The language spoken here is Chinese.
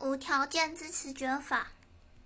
无条件支持绝法。